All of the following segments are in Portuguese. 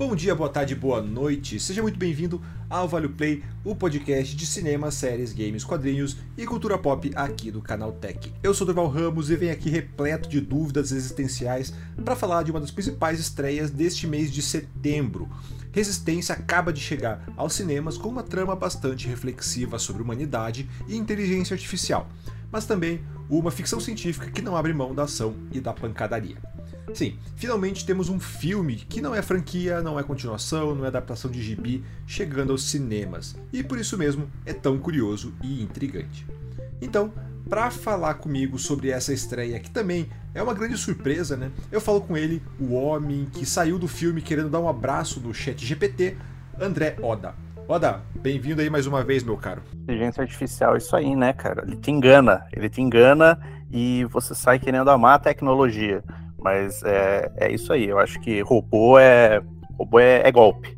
Bom dia, boa tarde, boa noite. Seja muito bem-vindo ao Vale Play, o podcast de cinema, séries, games, quadrinhos e cultura pop aqui do canal Tech. Eu sou Durval Ramos e venho aqui repleto de dúvidas existenciais para falar de uma das principais estreias deste mês de setembro. Resistência acaba de chegar aos cinemas com uma trama bastante reflexiva sobre humanidade e inteligência artificial, mas também uma ficção científica que não abre mão da ação e da pancadaria. Sim, finalmente temos um filme que não é franquia, não é continuação, não é adaptação de gibi, chegando aos cinemas. E por isso mesmo é tão curioso e intrigante. Então, para falar comigo sobre essa estreia, que também é uma grande surpresa, né? Eu falo com ele, o homem que saiu do filme querendo dar um abraço no chat GPT, André Oda. Oda, bem-vindo aí mais uma vez, meu caro. Inteligência artificial, isso aí, né, cara? Ele te engana, ele te engana e você sai querendo amar a tecnologia. Mas é, é isso aí. Eu acho que robô é robô é, é golpe.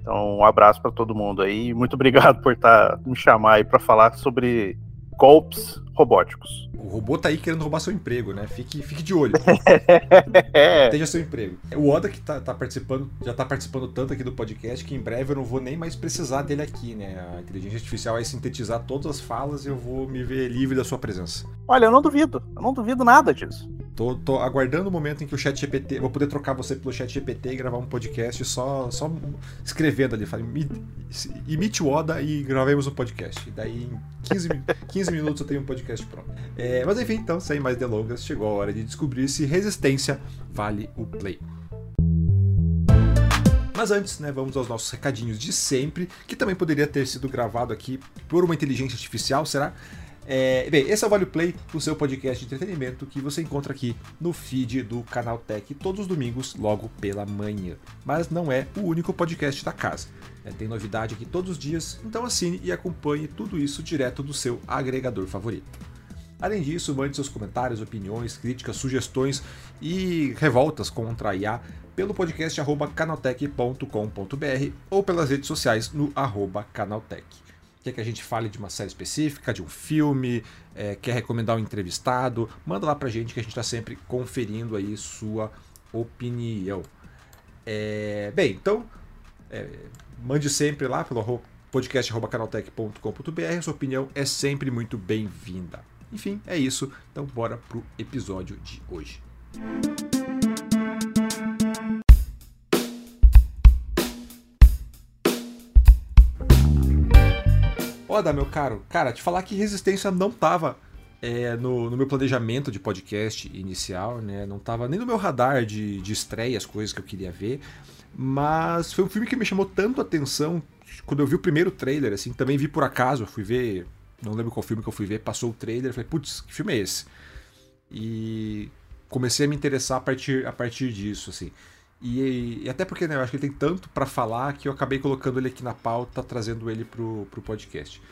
Então, um abraço para todo mundo aí. Muito obrigado por tá, me chamar aí para falar sobre golpes robóticos. O robô tá aí querendo roubar seu emprego, né? Fique, fique de olho. Esteja seu emprego. O Oda que tá, tá, participando, já tá participando tanto aqui do podcast que em breve eu não vou nem mais precisar dele aqui, né? A inteligência artificial vai sintetizar todas as falas e eu vou me ver livre da sua presença. Olha, eu não duvido. Eu não duvido nada disso. Tô, tô, aguardando o momento em que o chat GPT. Vou poder trocar você pelo chat GPT e gravar um podcast só, só escrevendo ali. Fale, imite o Oda e gravemos um podcast. Daí em 15, 15 minutos eu tenho um podcast pronto. É, mas enfim, então, sem mais delongas, chegou a hora de descobrir se resistência vale o play. Mas antes, né, vamos aos nossos recadinhos de sempre, que também poderia ter sido gravado aqui por uma inteligência artificial, será? É, bem, esse é o Vale Play, o seu podcast de entretenimento que você encontra aqui no feed do Canal Tech todos os domingos, logo pela manhã. Mas não é o único podcast da casa. É, tem novidade aqui todos os dias, então assine e acompanhe tudo isso direto do seu agregador favorito. Além disso, mande seus comentários, opiniões, críticas, sugestões e revoltas contra a IA pelo podcast canaltech.com.br ou pelas redes sociais no canaltech quer que a gente fale de uma série específica, de um filme, é, quer recomendar um entrevistado, manda lá pra gente que a gente está sempre conferindo aí sua opinião. É, bem, então é, mande sempre lá pelo podcast.canaltech.com.br, sua opinião é sempre muito bem-vinda. Enfim, é isso, então bora pro episódio de hoje. Oda, meu caro, cara, te falar que Resistência não tava é, no, no, meu planejamento de podcast inicial, né? Não tava nem no meu radar de, de estreia, as coisas que eu queria ver. Mas foi um filme que me chamou tanto a atenção quando eu vi o primeiro trailer, assim, também vi por acaso, fui ver, não lembro qual filme que eu fui ver, passou o trailer, falei, putz, que filme é esse? E comecei a me interessar a partir, a partir disso, assim. E, e, até porque né, eu acho que ele tem tanto para falar que eu acabei colocando ele aqui na pauta, trazendo ele pro, pro podcast.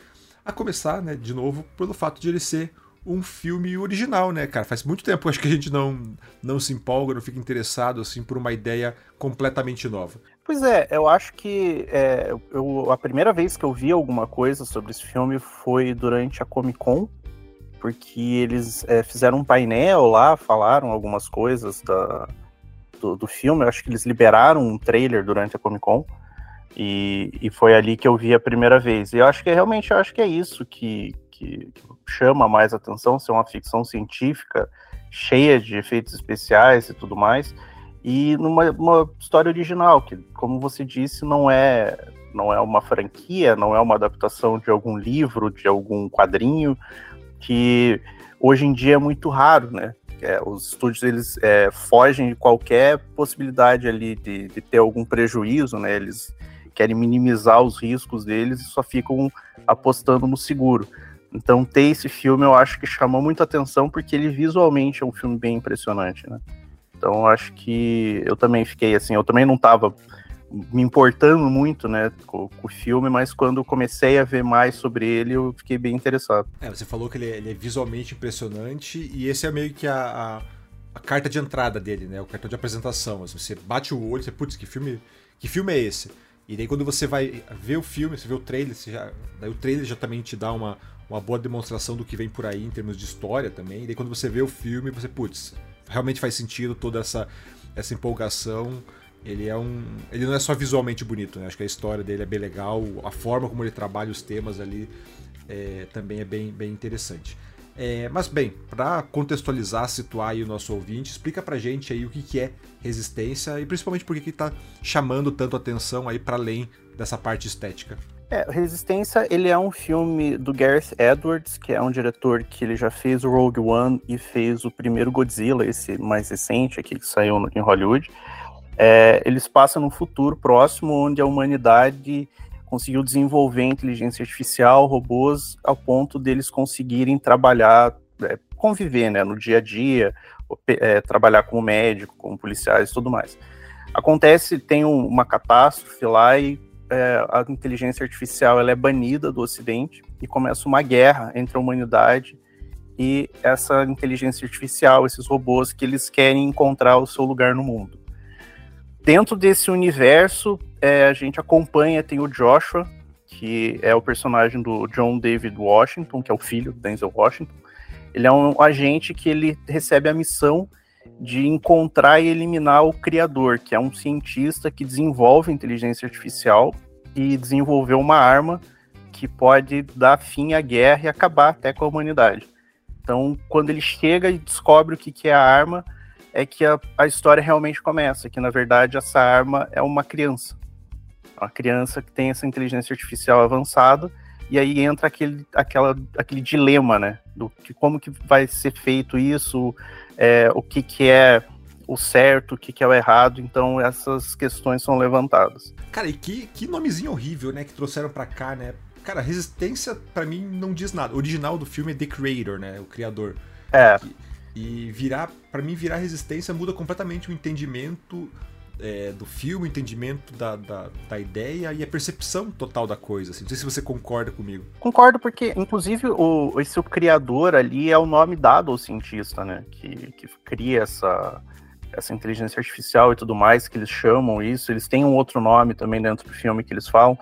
A começar, né, de novo, pelo fato de ele ser um filme original, né, cara? Faz muito tempo acho que a gente não, não se empolga, não fica interessado assim por uma ideia completamente nova. Pois é, eu acho que é, eu, a primeira vez que eu vi alguma coisa sobre esse filme foi durante a Comic Con, porque eles é, fizeram um painel lá, falaram algumas coisas da, do, do filme. Eu acho que eles liberaram um trailer durante a Comic Con. E, e foi ali que eu vi a primeira vez. E eu acho que realmente eu acho que é isso que, que, que chama mais atenção, ser uma ficção científica cheia de efeitos especiais e tudo mais, e numa história original, que, como você disse, não é não é uma franquia, não é uma adaptação de algum livro, de algum quadrinho, que hoje em dia é muito raro, né? É, os estúdios eles é, fogem de qualquer possibilidade ali de, de, ter algum prejuízo, né? Eles querem minimizar os riscos deles e só ficam apostando no seguro. Então ter esse filme eu acho que chamou muita atenção porque ele visualmente é um filme bem impressionante, né? Então acho que eu também fiquei assim, eu também não estava me importando muito, né, com, com, o filme, mas quando comecei a ver mais sobre ele, eu fiquei bem interessado. É, você falou que ele é, ele é visualmente impressionante e esse é meio que a, a, a, carta de entrada dele, né, o cartão de apresentação. Assim, você bate o olho, você, putz, que filme, que filme é esse? E daí quando você vai ver o filme, você vê o trailer, já, daí o trailer já também te dá uma, uma boa demonstração do que vem por aí em termos de história também. E daí quando você vê o filme, você, putz, realmente faz sentido toda essa, essa empolgação ele é um. Ele não é só visualmente bonito, né? Acho que a história dele é bem legal, a forma como ele trabalha os temas ali é, também é bem, bem interessante. É, mas bem, para contextualizar, situar o nosso ouvinte, explica pra gente aí o que, que é resistência e principalmente por que está chamando tanto atenção aí para além dessa parte estética. É, Resistência, ele é um filme do Gareth Edwards, que é um diretor que ele já fez o Rogue One e fez o primeiro Godzilla, esse mais recente aqui que saiu em Hollywood. É, eles passam num futuro próximo onde a humanidade conseguiu desenvolver inteligência artificial, robôs, ao ponto deles conseguirem trabalhar, é, conviver né, no dia a dia, é, trabalhar como médico, como policiais e tudo mais. Acontece, tem um, uma catástrofe lá e é, a inteligência artificial ela é banida do Ocidente e começa uma guerra entre a humanidade e essa inteligência artificial, esses robôs que eles querem encontrar o seu lugar no mundo. Dentro desse universo, é, a gente acompanha, tem o Joshua, que é o personagem do John David Washington, que é o filho do Denzel Washington. Ele é um agente que ele recebe a missão de encontrar e eliminar o criador, que é um cientista que desenvolve inteligência artificial e desenvolveu uma arma que pode dar fim à guerra e acabar até com a humanidade. Então, quando ele chega e descobre o que, que é a arma, é que a, a história realmente começa, que na verdade essa arma é uma criança. Uma criança que tem essa inteligência artificial avançada, e aí entra aquele, aquela, aquele dilema, né? Do que, como que vai ser feito isso, é, o que, que é o certo, o que, que é o errado, então essas questões são levantadas. Cara, e que, que nomezinho horrível, né, que trouxeram para cá, né? Cara, Resistência para mim não diz nada. O original do filme é The Creator, né, o criador. É. E virar, para mim, virar resistência muda completamente o entendimento é, do filme, o entendimento da, da, da, ideia e a percepção total da coisa. Assim. Não sei se você concorda comigo. Concordo, porque, inclusive, o, esse o criador ali é o nome dado ao cientista, né? Que, que cria essa, essa inteligência artificial e tudo mais, que eles chamam isso. Eles têm um outro nome também dentro do filme que eles falam.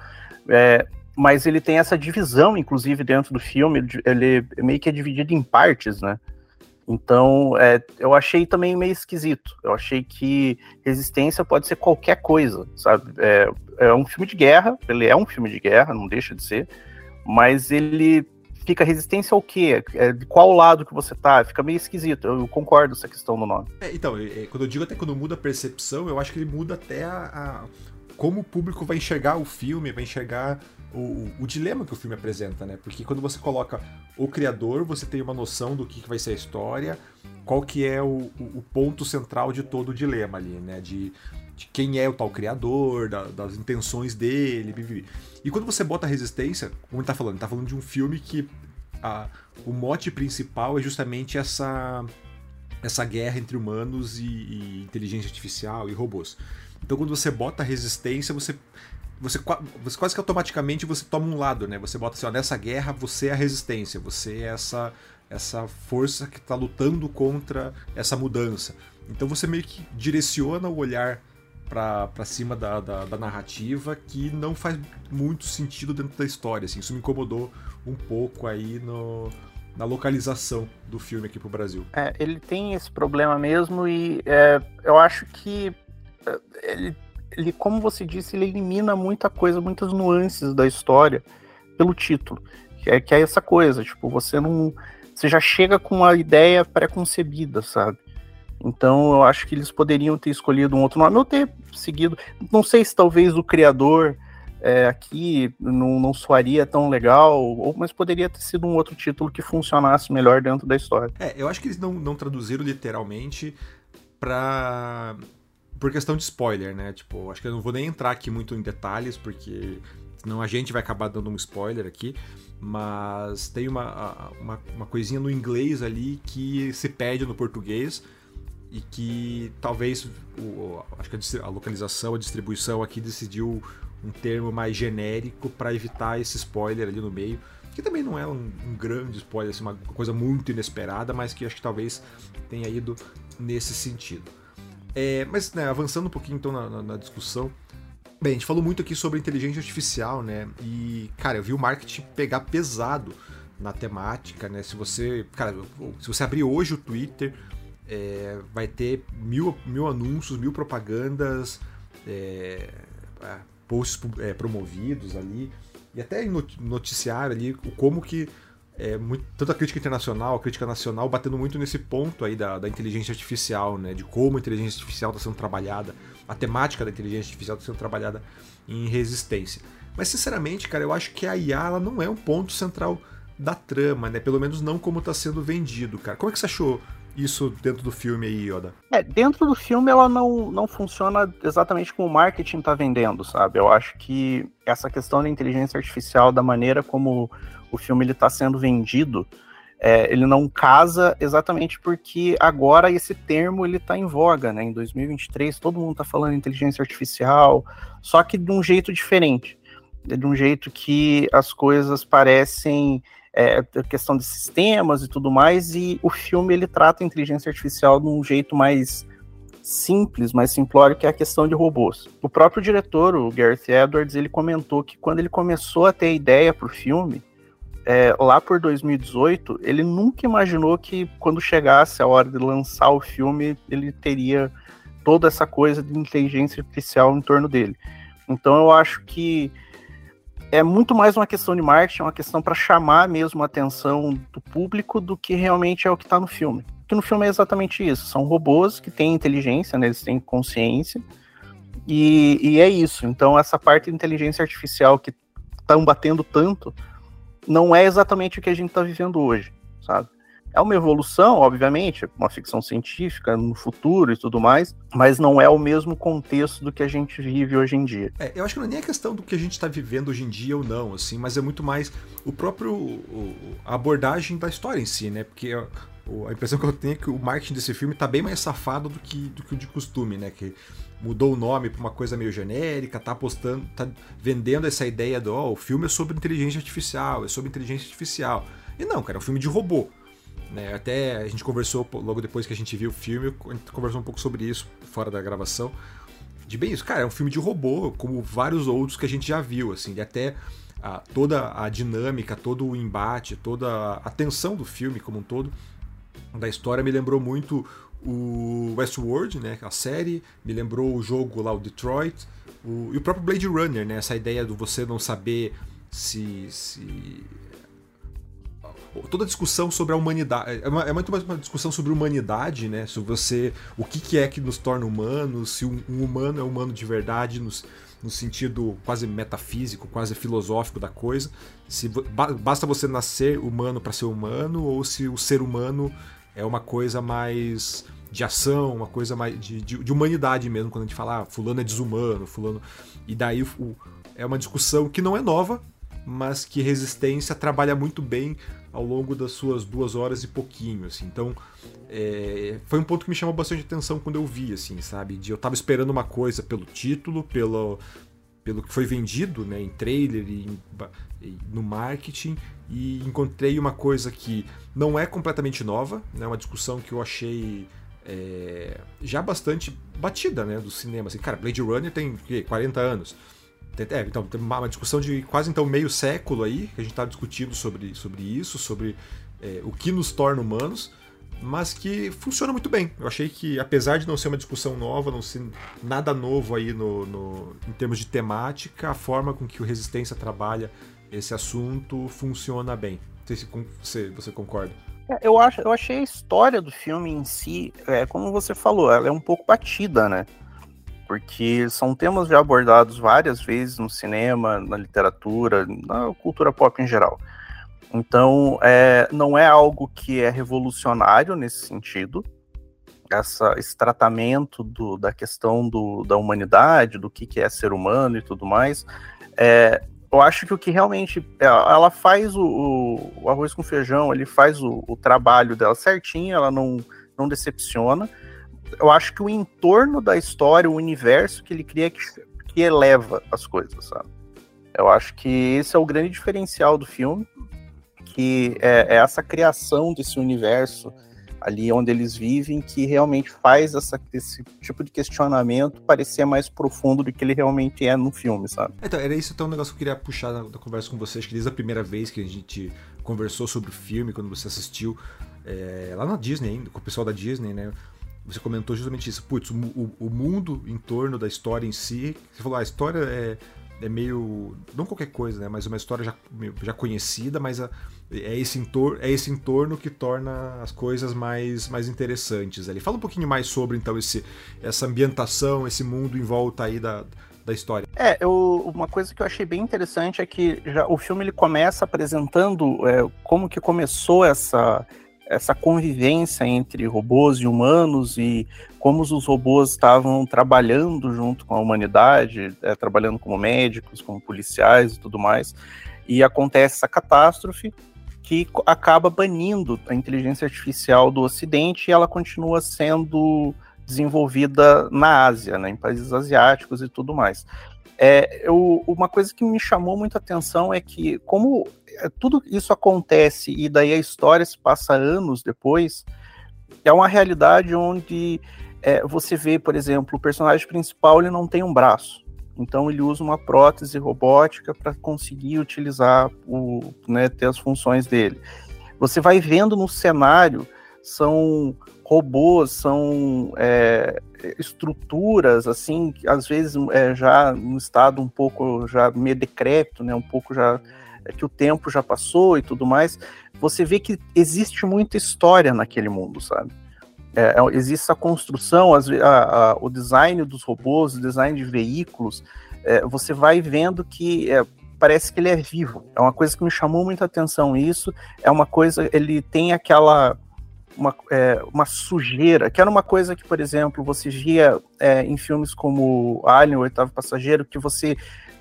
É, mas ele tem essa divisão, inclusive, dentro do filme. Ele meio que é dividido em partes, né? Então, é, eu achei também meio esquisito. Eu achei que Resistência pode ser qualquer coisa, sabe? É, é, um filme de guerra, ele é um filme de guerra, não deixa de ser, mas ele fica resistência ao quê? É, de qual lado que você tá? Fica meio esquisito. Eu concordo com essa questão do nome. É, então, é, quando eu digo até quando muda a percepção, eu acho que ele muda até a, a como o público vai enxergar o filme, vai enxergar o, o, dilema que o filme apresenta, né? Porque quando você coloca o criador, você tem uma noção do que, que vai ser a história, qual que é o, o, ponto central de todo o dilema ali, né? De, de quem é o tal criador, da, das intenções dele, bibi. E quando você bota a resistência, como ele tá falando, ele tá falando de um filme que a, o mote principal é justamente essa essa guerra entre humanos e, e inteligência artificial e robôs. Então quando você bota a resistência, você você, você quase que automaticamente você toma um lado, né? Você bota assim, ó, nessa guerra você é a resistência, você é essa, essa força que está lutando contra essa mudança. Então você meio que direciona o olhar para cima da, da, da, narrativa que não faz muito sentido dentro da história. Assim. Isso me incomodou um pouco aí no, na localização do filme aqui pro Brasil. É, ele tem esse problema mesmo e é, eu acho que é, ele ele, como você disse, ele elimina muita coisa, muitas nuances da história pelo título. Que é, que é essa coisa, tipo, você não. Você já chega com uma ideia pré-concebida, sabe? Então eu acho que eles poderiam ter escolhido um outro nome ou ter seguido. Não sei se talvez o criador é, aqui não, não soaria tão legal, ou, mas poderia ter sido um outro título que funcionasse melhor dentro da história. É, eu acho que eles não, não traduziram literalmente para por questão de spoiler, né? Tipo, acho que eu não vou nem entrar aqui muito em detalhes, porque senão a gente vai acabar dando um spoiler aqui. Mas tem uma, uma, uma coisinha no inglês ali que se pede no português e que talvez o, acho que a, localização, a distribuição aqui decidiu um termo mais genérico para evitar esse spoiler ali no meio, que também não é um, um grande spoiler, assim, uma coisa muito inesperada, mas que acho que talvez tenha ido nesse sentido. É, mas, né, avançando um pouquinho então na, na, na, discussão. Bem, a gente falou muito aqui sobre inteligência artificial, né? E, cara, eu vi o marketing pegar pesado na temática, né? Se você, cara, se você abrir hoje o Twitter, é, vai ter mil, mil anúncios, mil propagandas é, posts é, promovidos ali, e até em noticiário ali, como que é, muito, tanto a crítica internacional, a crítica nacional, batendo muito nesse ponto aí da, da inteligência artificial, né? De como a inteligência artificial está sendo trabalhada, a temática da inteligência artificial está sendo trabalhada em resistência. Mas, sinceramente, cara, eu acho que a IA ela não é um ponto central da trama, né? Pelo menos não como está sendo vendido, cara. Como é que você achou isso dentro do filme aí, Yoda? É, dentro do filme ela não, não funciona exatamente como o marketing tá vendendo, sabe? Eu acho que essa questão da inteligência artificial, da maneira como o filme ele tá sendo vendido, é, ele não casa exatamente porque agora esse termo ele tá em voga, né? Em 2023 todo mundo tá falando inteligência artificial, só que de um jeito diferente, de um jeito que as coisas parecem é, questão de sistemas e tudo mais, e o filme ele trata a inteligência artificial de um jeito mais simples, mais simplório, que é a questão de robôs. O próprio diretor, o Gareth Edwards, ele comentou que quando ele começou a ter a ideia para o filme, é, lá por 2018, ele nunca imaginou que quando chegasse a hora de lançar o filme, ele teria toda essa coisa de inteligência artificial em torno dele. Então eu acho que é muito mais uma questão de marketing, uma questão para chamar mesmo a atenção do público do que realmente é o que está no filme. Que no filme é exatamente isso. São robôs que têm inteligência, né? eles têm consciência. E, e é isso. Então, essa parte de inteligência artificial que estão batendo tanto não é exatamente o que a gente está vivendo hoje, sabe? É uma evolução, obviamente, uma ficção científica no futuro e tudo mais, mas não é o mesmo contexto do que a gente vive hoje em dia. É, eu acho que não é nem a questão do que a gente está vivendo hoje em dia ou não, assim, mas é muito mais o próprio o, a abordagem da história em si, né? Porque a, a impressão que eu tenho é que o marketing desse filme está bem mais safado do que, do que o de costume, né? Que mudou o nome para uma coisa meio genérica, tá apostando, tá vendendo essa ideia do, oh, o filme é sobre inteligência artificial, é sobre inteligência artificial. E não, cara, é um filme de robô. Né? Até a gente conversou logo depois que a gente viu o filme, a gente conversou um pouco sobre isso fora da gravação. De bem isso, cara, é um filme de robô, como vários outros que a gente já viu, assim, e até a, toda a dinâmica, todo o embate, toda a tensão do filme como um todo, da história, me lembrou muito o Westworld, né, a série, me lembrou o jogo lá, o Detroit, o, e o próprio Blade Runner, né, essa ideia do você não saber se, se toda a discussão sobre a humanidade. É, uma, é muito mais uma discussão sobre humanidade, né? Sobre você. O que, que é que nos torna humanos, se um, um humano é humano de verdade, nos, no sentido quase metafísico, quase filosófico da coisa. Se basta você nascer humano para ser humano, ou se o ser humano é uma coisa mais de ação, uma coisa mais de, de, de humanidade mesmo, quando a gente fala, ah, fulano é desumano, fulano. E daí o, é uma discussão que não é nova, mas que Resistência trabalha muito bem ao longo das suas duas horas e pouquinho, assim. Então, é, foi um ponto que me chamou bastante atenção quando eu vi, assim, sabe? De eu tava esperando uma coisa pelo título, pelo, pelo que foi vendido, né, em trailer em, no marketing, e encontrei uma coisa que não é completamente nova, né? Uma discussão que eu achei é, já bastante batida, né, do cinema. Assim, cara, Blade Runner tem 40 anos. É, então, tem uma discussão de quase então meio século aí, que a gente está discutindo sobre, sobre isso, sobre é, o que nos torna humanos, mas que funciona muito bem. Eu achei que, apesar de não ser uma discussão nova, não ser nada novo aí no, no em termos de temática, a forma com que o Resistência trabalha esse assunto funciona bem. Não sei se você, concorda. É, eu, acho, eu achei a história do filme em si, é, como você falou, ela é um pouco batida, né? porque são temas já abordados várias vezes no cinema, na literatura, na cultura pop em geral. Então, é, não é algo que é revolucionário nesse sentido, essa, esse tratamento do, da questão do, da humanidade, do que, que é ser humano e tudo mais. É, eu acho que o que realmente é, ela faz o, o arroz com feijão, ele faz o, o, trabalho dela certinho, ela não, não decepciona eu acho que o entorno da história, o universo que ele cria que, que eleva as coisas, sabe? Eu acho que esse é o grande diferencial do filme, que é, é essa criação desse universo ali onde eles vivem que realmente faz essa, esse tipo de questionamento parecer mais profundo do que ele realmente é no filme, sabe? Então, era isso então um negócio que eu queria puxar da, da conversa com vocês, que desde a primeira vez que a gente conversou sobre o filme, quando você assistiu é, lá na Disney ainda, com o pessoal da Disney, né? você comentou justamente isso. Putz, o, o, o, mundo em torno da história em si. Você falou, ah, a história é, é meio. Não qualquer coisa, né? Mas uma história já, já conhecida, mas a, é, esse entorno, é esse entorno que torna as coisas mais, mais interessantes ali. Fala um pouquinho mais sobre, então, esse, essa ambientação, esse mundo em volta aí da, da história. É, eu, uma coisa que eu achei bem interessante é que já, o filme ele começa apresentando é, como que começou essa essa convivência entre robôs e humanos e como os robôs estavam trabalhando junto com a humanidade, é, trabalhando como médicos, como policiais e tudo mais. E acontece essa catástrofe que acaba banindo a inteligência artificial do Ocidente e ela continua sendo desenvolvida na Ásia, né, em países asiáticos e tudo mais. É, eu, uma coisa que me chamou muito a atenção é que, como tudo isso acontece e daí a história se passa anos depois, é uma realidade onde é, você vê, por exemplo, o personagem principal ele não tem um braço, então ele usa uma prótese robótica para conseguir utilizar o, né, ter as funções dele. Você vai vendo no cenário são robôs, são é, estruturas assim, às vezes é, já no estado um pouco já meio decrépito, né, um pouco já é, que o tempo já passou e tudo mais, você vê que existe muita história naquele mundo, sabe? É, é existe a construção, as, a, a, o design dos robôs, o design de veículos, é, você vai vendo que é, parece que ele é vivo. É uma coisa que me chamou muita atenção isso. É uma coisa, ele tem aquela uma, é, uma sujeira, que era uma coisa que, por exemplo, você via é, em filmes como Alien, o Oitavo Passageiro, que você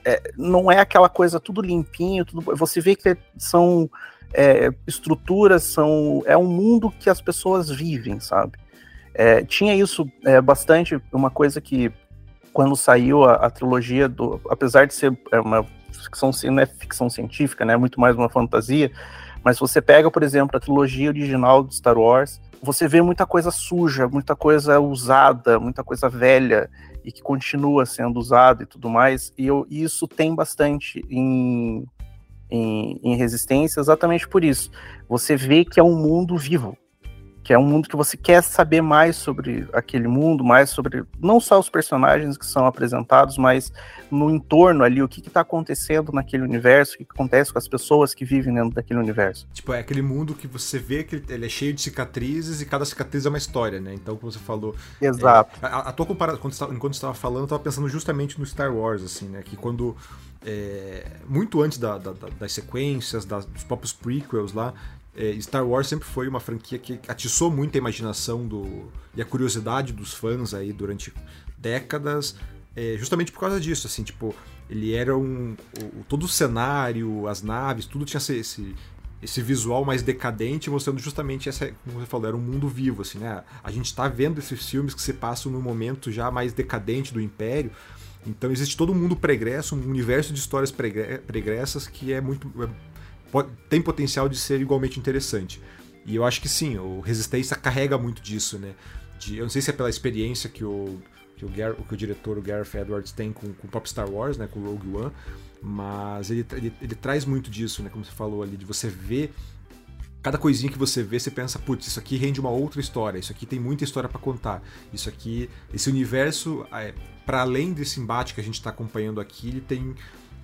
é, não é aquela coisa tudo limpinho, tudo, você vê que são é, estruturas, são é um mundo que as pessoas vivem, sabe? É, tinha isso é, bastante, uma coisa que quando saiu a, a, trilogia do, apesar de ser uma ficção, não é ficção científica, né, é muito mais uma fantasia, mas você pega, por exemplo, a trilogia original de Star Wars, você vê muita coisa suja, muita coisa usada, muita coisa velha e que continua sendo usada e tudo mais. E eu, isso tem bastante em, em, em resistência, exatamente por isso. Você vê que é um mundo vivo que é um mundo que você quer saber mais sobre aquele mundo, mais sobre não só os personagens que são apresentados, mas no entorno ali, o que está acontecendo naquele universo, o que acontece com as pessoas que vivem dentro daquele universo. Tipo, é aquele mundo que você vê que ele é cheio de cicatrizes e cada cicatriz é uma história, né? Então, como você falou. Exato. É, a, a, tua comparação, enquanto você estava falando, eu estava pensando justamente no Star Wars, assim, né? Que quando. É, muito antes da, da, das sequências, das, dos próprios prequels lá, é, Star Wars sempre foi uma franquia que atiçou muito a imaginação do, e a curiosidade dos fãs aí durante décadas, é, justamente por causa disso, assim, tipo, ele era um... O, todo o cenário, as naves, tudo tinha esse, esse visual mais decadente, mostrando justamente essa, como você falou, era um mundo vivo, assim, né? A gente tá vendo esses filmes que se passam no momento já mais decadente do Império, então existe todo um mundo pregresso, um universo de histórias pregressas que é muito é tem potencial de ser igualmente interessante. E eu acho que sim, o Resistência carrega muito disso, né? De, eu não sei se é pela experiência que o, que o, Gar, que o diretor, o Gareth Edwards, tem com, com o Pop Star Wars, né? Com o Rogue One, mas ele, ele, ele traz muito disso, né? Como você falou ali, de você ver cada coisinha que você vê, você pensa, putz, isso aqui rende uma outra história, isso aqui tem muita história para contar, isso aqui, esse universo, é, para além desse embate que a gente está acompanhando aqui, ele tem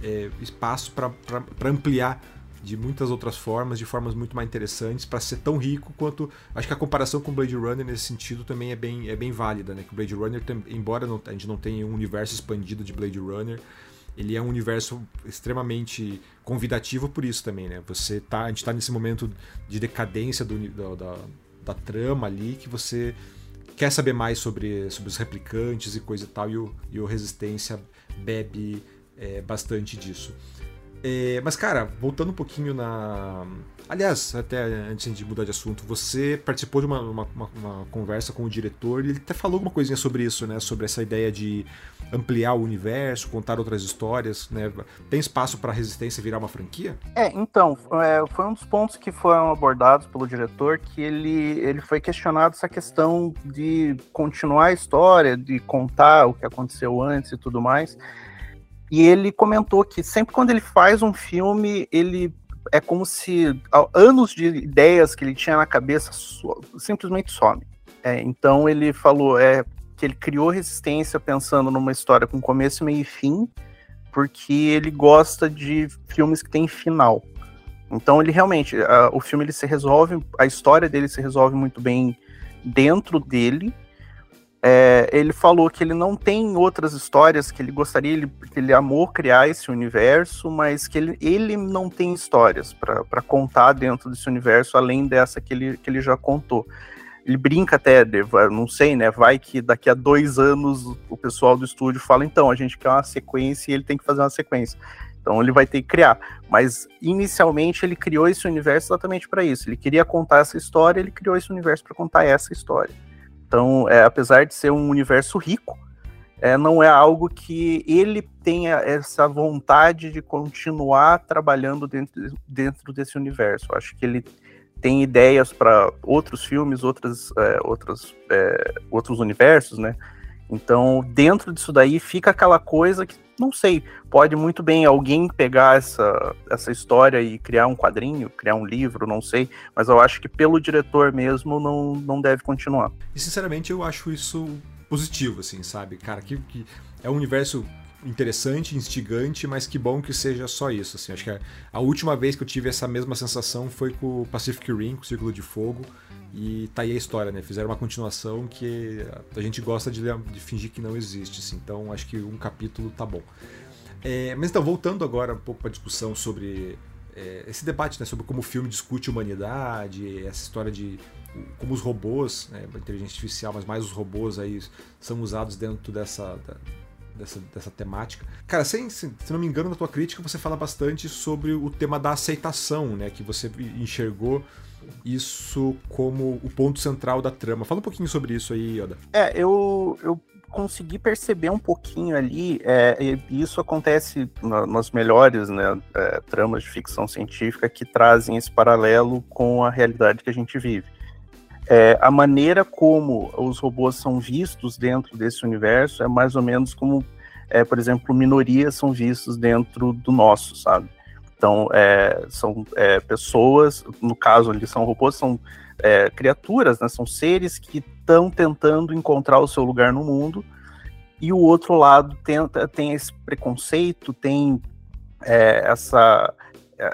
é, espaço para ampliar de muitas outras formas, de formas muito mais interessantes, para ser tão rico quanto. Acho que a comparação com Blade Runner nesse sentido também é bem, é bem válida, né? Que o Blade Runner, embora não, a gente não tenha um universo expandido de Blade Runner, ele é um universo extremamente convidativo por isso também, né? Você tá, a gente está nesse momento de decadência do, da, da, da, trama ali que você quer saber mais sobre, sobre os replicantes e coisa e tal, e o, e o Resistência bebe é, bastante disso. É, mas, cara, voltando um pouquinho na. Aliás, até antes de mudar de assunto, você participou de uma, uma, uma, conversa com o diretor e ele até falou alguma coisinha sobre isso, né? Sobre essa ideia de ampliar o universo, contar outras histórias, né? Tem espaço para Resistência virar uma franquia? É, então, é, foi um dos pontos que foram abordados pelo diretor, que ele, ele foi questionado essa questão de continuar a história, de contar o que aconteceu antes e tudo mais. E ele comentou que sempre quando ele faz um filme, ele é como se anos de ideias que ele tinha na cabeça simplesmente some. É, então ele falou é, que ele criou Resistência pensando numa história com começo, meio e fim, porque ele gosta de filmes que têm final. Então ele realmente, a, o filme ele se resolve, a história dele se resolve muito bem dentro dele. É, ele falou que ele não tem outras histórias que ele gostaria, ele, que ele amou criar esse universo, mas que ele, ele não tem histórias para contar dentro desse universo além dessa que ele, que ele já contou. Ele brinca até, não sei, né? Vai que daqui a dois anos o pessoal do estúdio fala, então, a gente quer uma sequência e ele tem que fazer uma sequência. Então ele vai ter que criar. Mas inicialmente ele criou esse universo exatamente para isso. Ele queria contar essa história, ele criou esse universo para contar essa história. Então, é, apesar de ser um universo rico, é, não é algo que ele tenha essa vontade de continuar trabalhando dentro, dentro desse universo. Eu acho que ele tem ideias para outros filmes, outras, é, outras, é, outros universos, né? Então, dentro disso daí fica aquela coisa que, não sei, pode muito bem alguém pegar essa, essa história e criar um quadrinho, criar um livro, não sei, mas eu acho que pelo diretor mesmo não, não deve continuar. E sinceramente eu acho isso positivo, assim, sabe? Cara, que, que é um universo interessante, instigante, mas que bom que seja só isso. Assim. Acho que a, a, última vez que eu tive essa mesma sensação foi com o Pacific Rim, com o Círculo de Fogo, e tá aí a história, né? Fizeram uma continuação que a gente gosta de, de fingir que não existe, assim. então acho que um capítulo tá bom. É, mas então, voltando agora um pouco para a discussão sobre é, esse debate né, sobre como o filme discute humanidade, essa história de como os robôs, né, a inteligência artificial, mas mais os robôs aí são usados dentro dessa, dessa, dessa temática. Cara, sem, se não me engano, na tua crítica você fala bastante sobre o tema da aceitação, né? Que você enxergou isso como o ponto central da trama. Fala um pouquinho sobre isso aí, Yoda. É, eu, eu consegui perceber um pouquinho ali, é, e isso acontece na, nas melhores né, é, tramas de ficção científica que trazem esse paralelo com a realidade que a gente vive. É, a maneira como os robôs são vistos dentro desse universo é mais ou menos como, é, por exemplo, minorias são vistos dentro do nosso, sabe? Então, é, são é, pessoas, no caso ali são robôs, são é, criaturas, né, são seres que estão tentando encontrar o seu lugar no mundo, e o outro lado tenta, tem esse preconceito, tem é, essa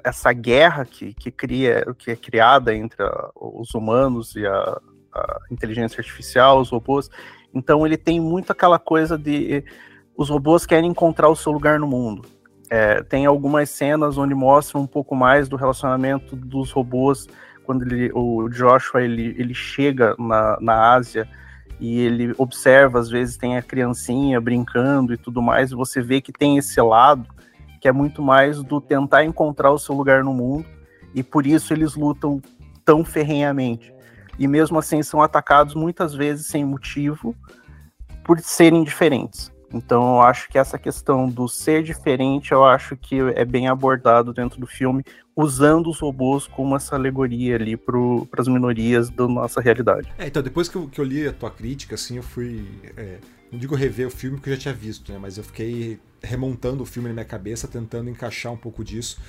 essa guerra que, que, cria, que é criada entre a, os humanos e a, a, inteligência artificial, os robôs. Então ele tem muito aquela coisa de os robôs querem encontrar o seu lugar no mundo. É, tem algumas cenas onde mostram um pouco mais do relacionamento dos robôs quando ele, o Joshua ele, ele chega na, na Ásia e ele observa, às vezes tem a criancinha brincando e tudo mais, e você vê que tem esse lado que é muito mais do tentar encontrar o seu lugar no mundo, e por isso eles lutam tão ferrenhamente. E mesmo assim são atacados muitas vezes sem motivo, por serem diferentes. Então eu acho que essa questão do ser diferente, eu acho que é bem abordado dentro do filme, usando os robôs como essa alegoria ali para as minorias da nossa realidade. É, então depois que eu, que eu, li a tua crítica, assim, eu fui. É, não digo rever o filme porque eu já tinha visto, né? Mas eu fiquei remontando o filme na minha cabeça, tentando encaixar um pouco disso.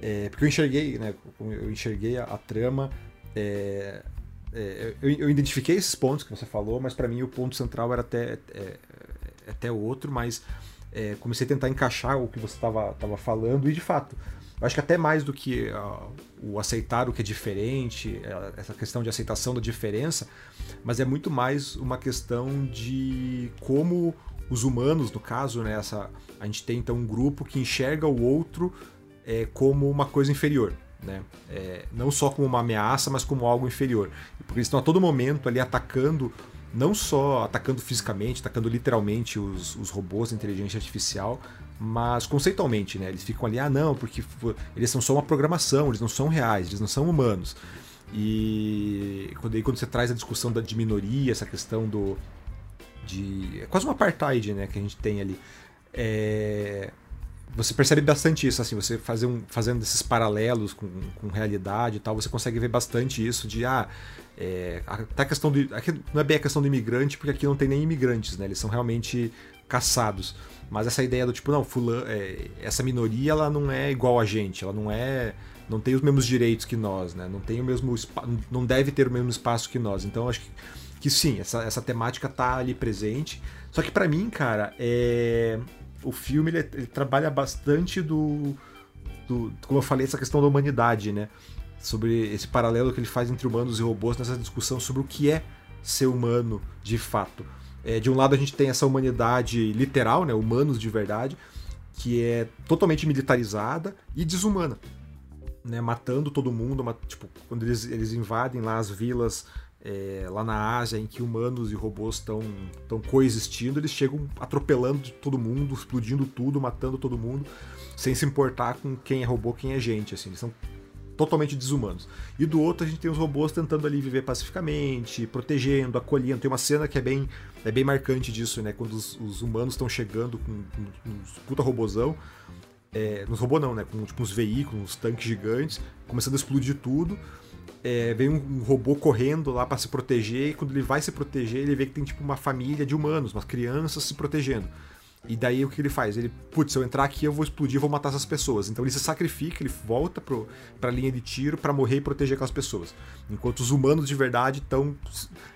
É, porque eu enxerguei, né? Eu enxerguei a, a trama. É, é, eu, eu, identifiquei esses pontos que você falou, mas para mim o ponto central era até, é, é, até outro, mas é, comecei a tentar encaixar o que você estava falando, e de fato, acho que até mais do que o aceitar o que é diferente, essa questão de aceitação da diferença, mas é muito mais uma questão de como os humanos, no caso, né, essa, a gente tem então um grupo que enxerga o outro é, como uma coisa inferior. Né? É, não só como uma ameaça, mas como algo inferior. Porque eles estão a todo momento ali atacando, não só atacando fisicamente, atacando literalmente os, os robôs de inteligência artificial, mas conceitualmente, né? Eles ficam ali, ah, não, porque eles são só uma programação, eles não são reais, eles não são humanos. E quando, aí, quando você traz a discussão da, de minoria, essa questão do. De, é quase uma apartheid né, que a gente tem ali. É, você percebe bastante isso, assim, você fazer um, fazendo esses paralelos com, com realidade e tal, você consegue ver bastante isso de, ah, é, até a questão de. Aqui não é bem a questão do imigrante, porque aqui não tem nem imigrantes, né? Eles são realmente caçados. Mas essa ideia do tipo, não, fulano, é, essa minoria ela não é igual a gente, ela não é. não tem os mesmos direitos que nós, né? Não tem o mesmo não deve ter o mesmo espaço que nós. Então acho que que sim, essa, essa temática tá ali presente. Só que para mim, cara, é... o filme ele, ele trabalha bastante do, do, como eu falei, essa questão da humanidade, né? Sobre esse paralelo que ele faz entre humanos e robôs nessa discussão sobre o que é ser humano de fato. É, de um lado a gente tem essa humanidade literal, né, humanos de verdade, que é totalmente militarizada e desumana, né, matando todo mundo, tipo, quando eles, eles invadem lá as vilas é, lá na Ásia em que humanos e robôs estão coexistindo, eles chegam atropelando todo mundo, explodindo tudo, matando todo mundo, sem se importar com quem é robô, quem é gente, assim, eles são totalmente desumanos. E do outro a gente tem os robôs tentando ali viver pacificamente, protegendo, acolhendo. Tem uma cena que é bem, é bem marcante disso, né? Quando os, os humanos estão chegando com, com, uns puta robôzão. É, nos robôs não, né? Com tipo, uns veículos, uns tanques gigantes, começando a explodir tudo. É, vem um, um, robô correndo lá para se proteger, e quando ele vai se proteger, ele vê que tem tipo uma família de humanos, umas crianças se protegendo. E daí o que ele faz? Ele, putz, se eu entrar aqui eu vou explodir, vou matar essas pessoas. Então ele se sacrifica, ele volta pro, pra linha de tiro para morrer e proteger aquelas pessoas. Enquanto os humanos de verdade estão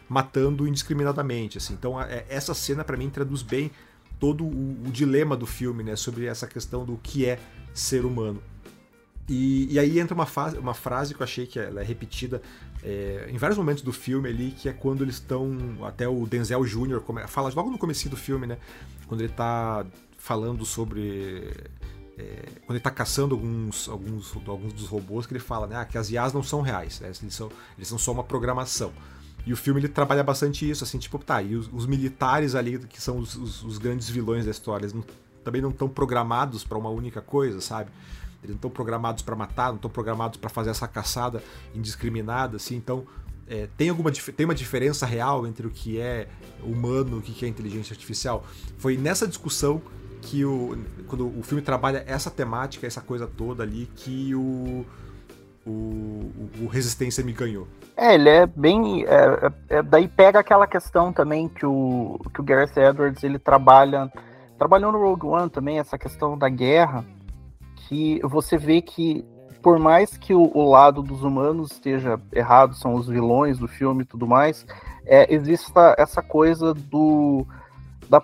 matando indiscriminadamente, assim. Então é, essa cena para mim traduz bem todo o, o, dilema do filme, né, sobre essa questão do que é ser humano. E, e aí entra uma, fase, uma frase que eu achei que ela é repetida é, em vários momentos do filme ali, que é quando eles estão. Até o Denzel Jr. fala logo no começo do filme, né? Quando ele tá falando sobre. É, quando ele tá caçando alguns, alguns, alguns dos robôs, que ele fala né, ah, que as IAs não são reais, né, eles, são, eles são só uma programação. E o filme ele trabalha bastante isso, assim, tipo, tá, e os, os militares ali, que são os, os, os, grandes vilões da história, eles não, também não estão programados para uma única coisa, sabe? Eles não estão programados para matar, não estão programados para fazer essa caçada indiscriminada, assim. Então, é, tem alguma tem uma diferença real entre o que é humano e o que é inteligência artificial? Foi nessa discussão que o quando o filme trabalha essa temática, essa coisa toda ali, que o o, o Resistência me ganhou. É, ele é bem. É, é, é, daí pega aquela questão também que o, que o Gareth Edwards ele trabalha. Trabalhou no Rogue One também, essa questão da guerra que você vê que por mais que o, o, lado dos humanos esteja errado, são os vilões do filme e tudo mais, é, existe essa coisa do da,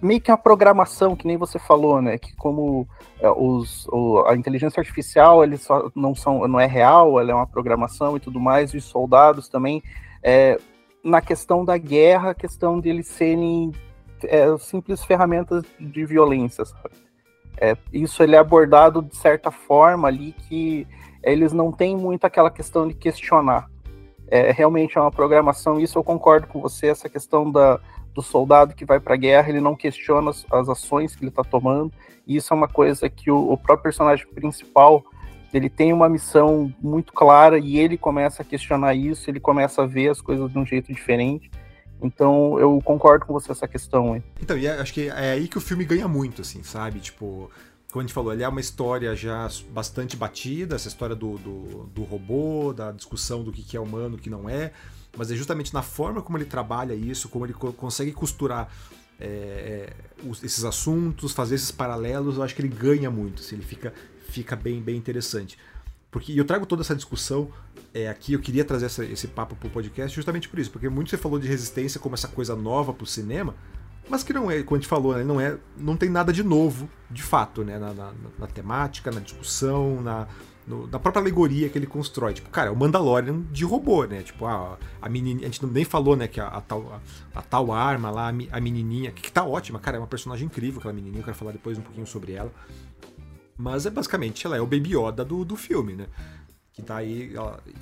meio que uma programação que nem você falou, né? Que como é, os, o, a inteligência artificial eles só não são não é real, ela é uma programação e tudo mais, e os soldados também é, na questão da guerra, a questão deles serem é, simples ferramentas de violência, sabe? É, isso ele é abordado de certa forma ali que eles não têm muito aquela questão de questionar. É, realmente é uma programação, isso eu concordo com você, essa questão da, do soldado que vai para a guerra, ele não questiona as, as ações que ele está tomando, e isso é uma coisa que o, o próprio personagem principal, ele tem uma missão muito clara e ele começa a questionar isso, ele começa a ver as coisas de um jeito diferente. Então eu concordo com você essa questão aí. Então, e acho que é aí que o filme ganha muito, assim, sabe? Tipo, como a gente falou, ele é uma história já bastante batida, essa história do, do, do robô, da discussão do que é humano, o que não é, mas é justamente na forma como ele trabalha isso, como ele consegue costurar é, esses assuntos, fazer esses paralelos, eu acho que ele ganha muito, assim, ele fica, fica bem, bem interessante. Porque eu trago toda essa discussão é, aqui, eu queria trazer essa, esse papo pro podcast justamente por isso, porque muito você falou de resistência como essa coisa nova pro cinema, mas que não é, como a gente falou, né, não é, não tem nada de novo, de fato, né, na, na, na temática, na discussão, na, no, na própria alegoria que ele constrói. Tipo, cara, é o Mandalorian de robô, né? Tipo, a, a menininha, a gente nem falou, né, que a, a tal, a, a, tal arma lá, a, menininha, que, que tá ótima, cara, é uma personagem incrível aquela menininha, eu quero falar depois um pouquinho sobre ela. Mas é basicamente, ela é o Baby Yoda do, do filme, né? Que tá aí.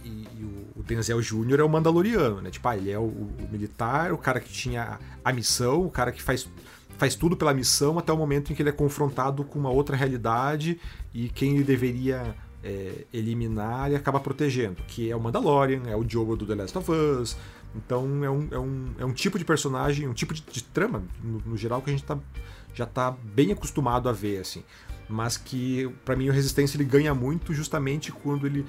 E, e, o Denzel Jr. é o Mandaloriano, né? Tipo, ah, ele é o, o, militar, o cara que tinha a missão, o cara que faz, faz tudo pela missão até o momento em que ele é confrontado com uma outra realidade e quem ele deveria é, eliminar e acaba protegendo, que é o Mandalorian, é o Diogo do The Last of Us. Então é um, é um, é um tipo de personagem, um tipo de, de trama, no, no, geral, que a gente tá, já tá bem acostumado a ver, assim mas que para mim o Resistência ele ganha muito justamente quando ele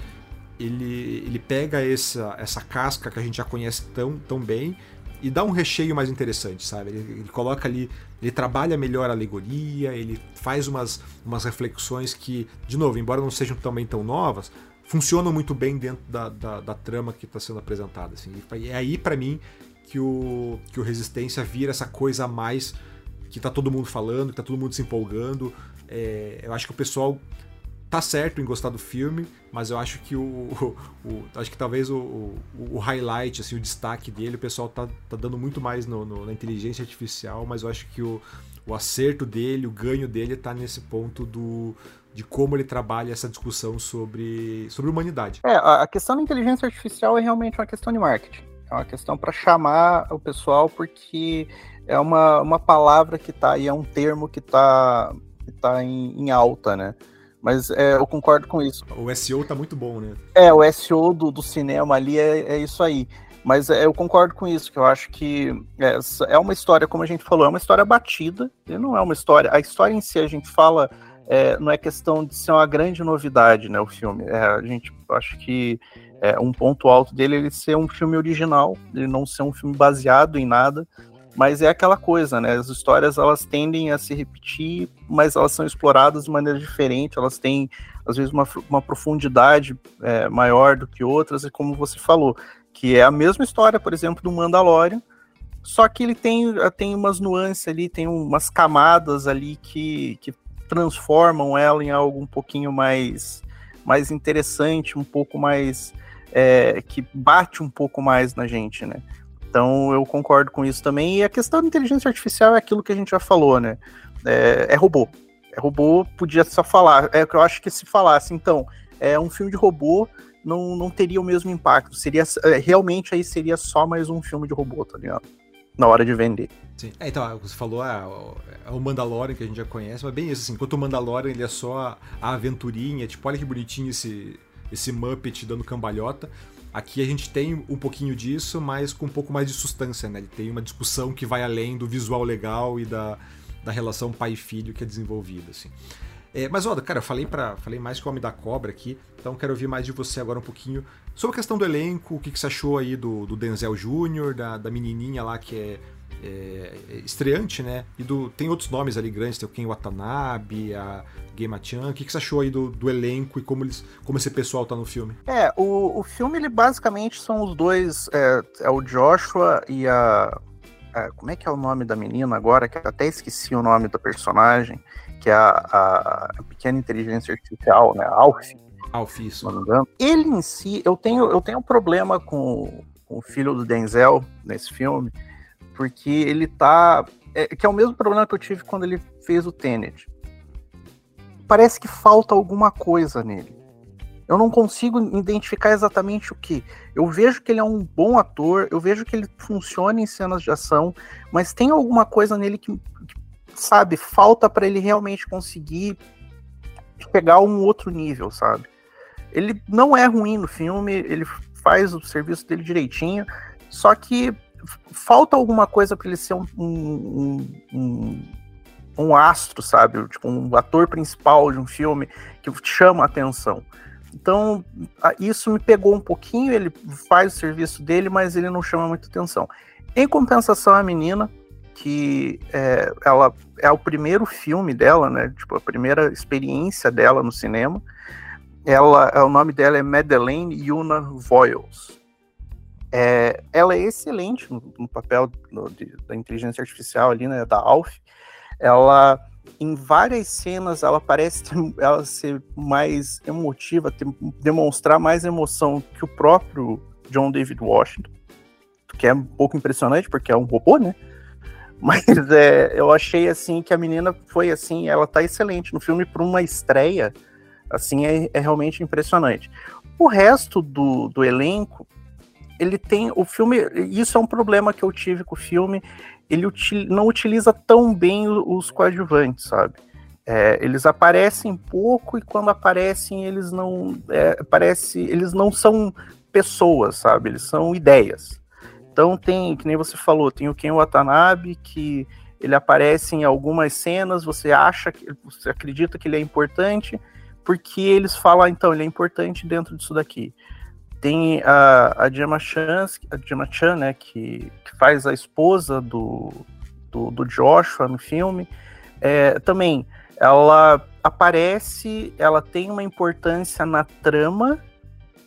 ele, ele pega essa, essa casca que a gente já conhece tão, tão bem e dá um recheio mais interessante, sabe? Ele, ele, coloca ali, ele trabalha melhor a alegoria, ele faz umas, umas reflexões que, de novo, embora não sejam também tão novas, funcionam muito bem dentro da, da, da trama que está sendo apresentada. Assim. E é aí, para mim, que o, que o Resistência vira essa coisa a mais que tá todo mundo falando, que tá todo mundo se empolgando. É, eu acho que o pessoal tá certo em gostar do filme, mas eu acho que o, o, o acho que talvez o, o, highlight, assim, o destaque dele, o pessoal tá, tá dando muito mais no, no, na inteligência artificial, mas eu acho que o, o acerto dele, o ganho dele tá nesse ponto do de como ele trabalha essa discussão sobre, sobre humanidade. É, a questão da inteligência artificial é realmente uma questão de marketing. É uma questão para chamar o pessoal, porque é uma, uma palavra que tá aí, é um termo que tá, que tá em, em alta, né? Mas é, eu concordo com isso. O SEO tá muito bom, né? É, o SEO do, do cinema ali é, é isso aí. Mas é, eu concordo com isso, que eu acho que é, é uma história, como a gente falou, é uma história batida, e não é uma história. A história em si, a gente fala, é, não é questão de ser uma grande novidade, né? O filme. É, a gente acho que é, um ponto alto dele é ele ser um filme original, ele não ser um filme baseado em nada. Mas é aquela coisa, né? As histórias elas tendem a se repetir, mas elas são exploradas de maneira diferente, elas têm, às vezes, uma, uma profundidade é, maior do que outras, e como você falou, que é a mesma história, por exemplo, do Mandalorian, só que ele tem, tem umas nuances ali, tem umas camadas ali que, que transformam ela em algo um pouquinho mais, mais interessante, um pouco mais. É, que bate um pouco mais na gente, né? Então eu concordo com isso também. E a questão da inteligência artificial é aquilo que a gente já falou, né? É, é robô. É robô, podia só falar. É que eu acho que se falasse, então, é um filme de robô não, não teria o mesmo impacto. Seria é, realmente aí seria só mais um filme de robô, tá ligado? Na hora de vender. Sim. É, então, você falou é, é o Mandalorian que a gente já conhece, mas bem isso, assim, enquanto o Mandalorian ele é só a aventurinha, tipo, olha que bonitinho esse, esse Muppet dando cambalhota. Aqui a gente tem um pouquinho disso, mas com um pouco mais de substância, né? Ele tem uma discussão que vai além do visual legal e da, da relação pai filho que é desenvolvida, assim. É, mas, Oda, cara, eu falei, pra, falei mais que o Homem da Cobra aqui, então quero ouvir mais de você agora um pouquinho sobre a questão do elenco, o que, que você achou aí do, do Denzel Jr., da, da menininha lá que é é, estreante, né? E do, tem outros nomes ali grandes, tem o Ken Watanabe, a Game-chan. O que, que você achou aí do, do elenco e como, eles, como esse pessoal tá no filme? É, o, o filme, ele basicamente são os dois, é, é o Joshua e a, a, Como é que é o nome da menina agora? Que eu até esqueci o nome do personagem, que é a, a, a pequena inteligência artificial, né? Alf. Alf, isso. Ele em si, eu tenho, eu tenho um problema com, com o filho do Denzel nesse filme, porque ele tá. É, que é o mesmo problema que eu tive quando ele fez o Tenet. Parece que falta alguma coisa nele. Eu não consigo identificar exatamente o que. Eu vejo que ele é um bom ator, eu vejo que ele funciona em cenas de ação, mas tem alguma coisa nele que, que sabe, falta para ele realmente conseguir pegar um outro nível, sabe? Ele não é ruim no filme, ele faz o serviço dele direitinho, só que falta alguma coisa para ele ser um, um, um, um, astro, sabe? Tipo, um ator principal de um filme que chama a atenção. Então, isso me pegou um pouquinho. Ele faz o serviço dele, mas ele não chama muita atenção. Em compensação, a menina, que é, ela é o primeiro filme dela, né? Tipo, a primeira experiência dela no cinema. Ela, o nome dela é Madeleine Yuna Voiles. É, ela é excelente no, no papel de, da inteligência artificial ali, né, da Alf. Ela, em várias cenas, ela parece ter, ela ser mais emotiva, ter, demonstrar mais emoção que o próprio John David Washington, que é um pouco impressionante porque é um robô, né? Mas é, eu achei assim que a menina foi assim, ela tá excelente no filme para uma estreia, assim é, é realmente impressionante. O resto do, do elenco ele tem o filme, isso é um problema que eu tive com o filme, ele util, não utiliza tão bem os coadjuvantes, sabe? É, eles aparecem pouco e quando aparecem eles não é, parece, eles não são pessoas, sabe? Eles são ideias. Então tem, que nem você falou, tem o Ken Watanabe que ele aparece em algumas cenas, você acha que você acredita que ele é importante, porque eles falam, ah, então, ele é importante dentro disso daqui. Tem a, a Gemma Chan, a Gemma Chan, né, que, que faz a esposa do, do, do Joshua no filme. É, também, ela aparece, ela tem uma importância na trama,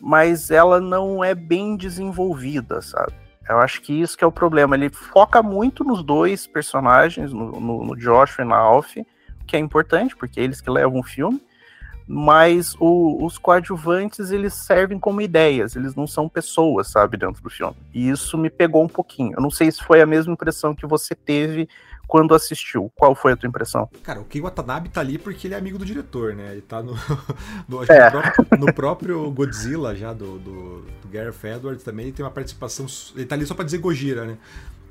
mas ela não é bem desenvolvida, sabe? Eu acho que isso que é o problema. Ele foca muito nos dois personagens, no, no, no Joshua e na Alf, que é importante, porque é eles que levam o filme. Mas o, os coadjuvantes, eles servem como ideias, eles não são pessoas, sabe, dentro do filme. E isso me pegou um pouquinho. Eu não sei se foi a mesma impressão que você teve quando assistiu. Qual foi a tua impressão? Cara, o Ken Watanabe tá ali porque ele é amigo do diretor, né? Ele tá no, no, é. no, próprio, no próprio, Godzilla já, do, do, do, Gareth Edwards também, ele tem uma participação. Ele tá ali só pra dizer Gojira, né?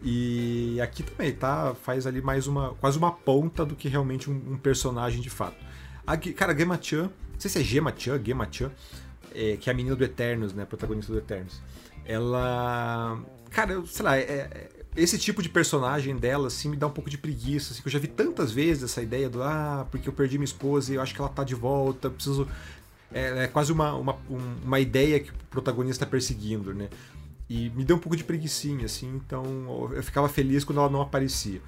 E aqui também, tá? Faz ali mais uma. quase uma ponta do que realmente um, um personagem de fato. Aqui, cara, Gema-chan, não sei se é Gema-chan, Gema-chan, é, que é a menina do Eternos, né? Protagonista do Eternos. Ela. Cara, sei lá, é, é esse tipo de personagem dela, assim, me dá um pouco de preguiça. Assim, que eu já vi tantas vezes essa ideia do ah, porque eu perdi minha esposa e eu acho que ela tá de volta, preciso. É, é quase uma, uma, uma ideia que o protagonista está perseguindo, né? E me deu um pouco de preguiçinha, assim, então eu ficava feliz quando ela não aparecia.